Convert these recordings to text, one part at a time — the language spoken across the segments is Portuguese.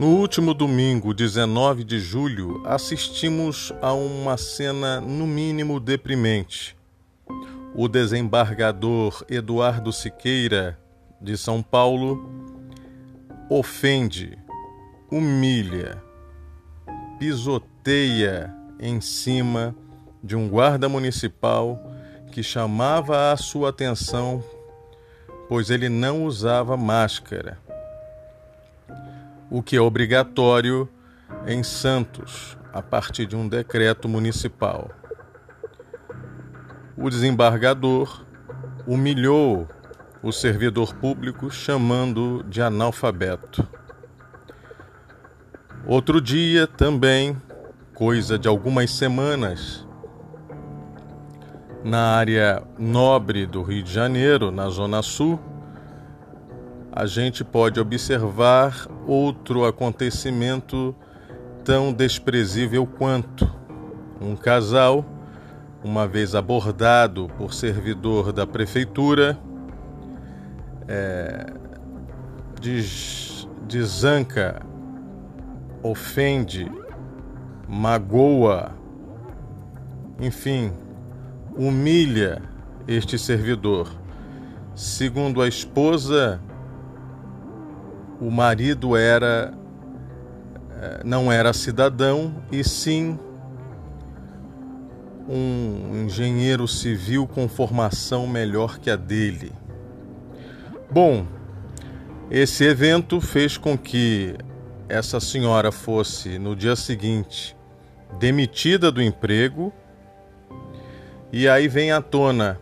No último domingo, 19 de julho, assistimos a uma cena no mínimo deprimente. O desembargador Eduardo Siqueira, de São Paulo, ofende, humilha, pisoteia em cima de um guarda municipal que chamava a sua atenção, pois ele não usava máscara o que é obrigatório em Santos, a partir de um decreto municipal. O desembargador humilhou o servidor público chamando de analfabeto. Outro dia também, coisa de algumas semanas, na área nobre do Rio de Janeiro, na Zona Sul, a gente pode observar outro acontecimento tão desprezível quanto um casal, uma vez abordado por servidor da prefeitura, é, des, desanca, ofende, magoa, enfim, humilha este servidor. Segundo a esposa, o marido era eh, não era cidadão e sim um engenheiro civil com formação melhor que a dele. Bom, esse evento fez com que essa senhora fosse no dia seguinte demitida do emprego e aí vem à tona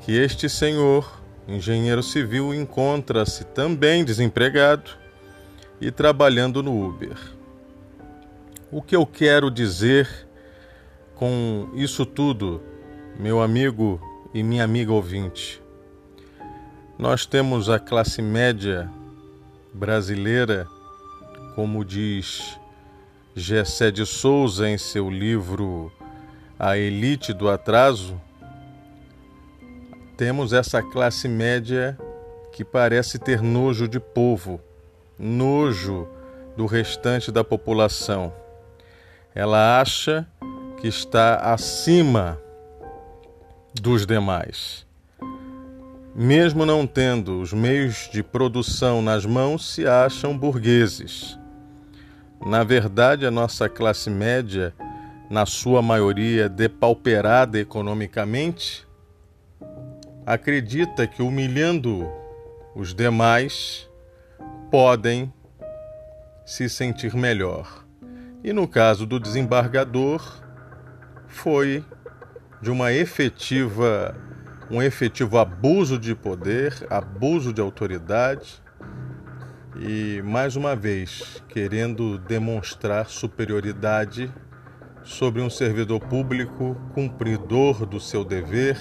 que este senhor engenheiro civil, encontra-se também desempregado e trabalhando no Uber. O que eu quero dizer com isso tudo, meu amigo e minha amiga ouvinte? Nós temos a classe média brasileira, como diz Gessé de Souza em seu livro A Elite do Atraso, temos essa classe média que parece ter nojo de povo, nojo do restante da população. Ela acha que está acima dos demais. Mesmo não tendo os meios de produção nas mãos, se acham burgueses. Na verdade, a nossa classe média, na sua maioria depauperada economicamente, acredita que humilhando os demais podem se sentir melhor. E no caso do desembargador, foi de uma efetiva um efetivo abuso de poder, abuso de autoridade e mais uma vez querendo demonstrar superioridade sobre um servidor público cumpridor do seu dever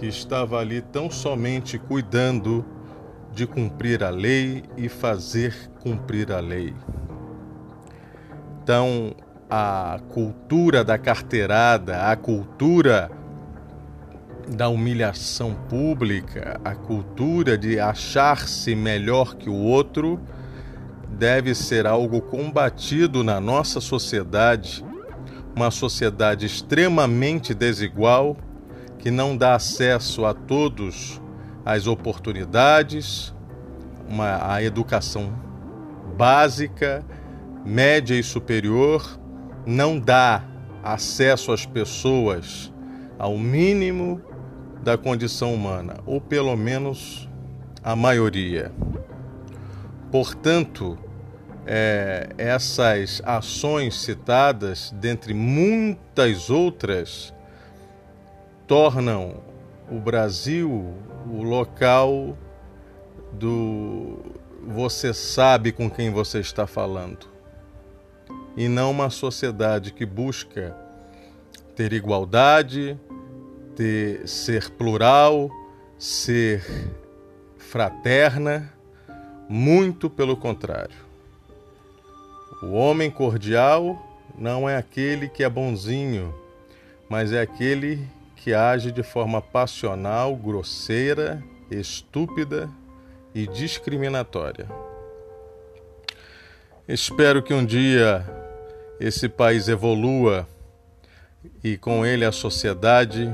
que estava ali tão somente cuidando de cumprir a lei e fazer cumprir a lei. Então, a cultura da carteirada, a cultura da humilhação pública, a cultura de achar-se melhor que o outro, deve ser algo combatido na nossa sociedade, uma sociedade extremamente desigual que não dá acesso a todos às oportunidades, uma, a educação básica, média e superior, não dá acesso às pessoas ao mínimo da condição humana, ou pelo menos a maioria. Portanto, é, essas ações citadas, dentre muitas outras, tornam o Brasil o local do você sabe com quem você está falando e não uma sociedade que busca ter igualdade, ter ser plural, ser fraterna, muito pelo contrário. O homem cordial não é aquele que é bonzinho, mas é aquele que age de forma passional, grosseira, estúpida e discriminatória. Espero que um dia esse país evolua e com ele a sociedade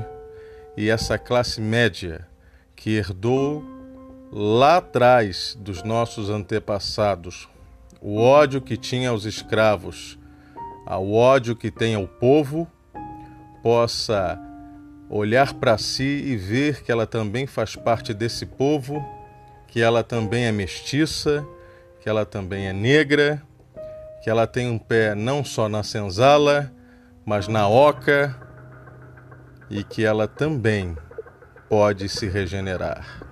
e essa classe média que herdou lá atrás dos nossos antepassados o ódio que tinha aos escravos, ao ódio que tem ao povo, possa olhar para si e ver que ela também faz parte desse povo, que ela também é mestiça, que ela também é negra, que ela tem um pé não só na senzala, mas na oca e que ela também pode se regenerar.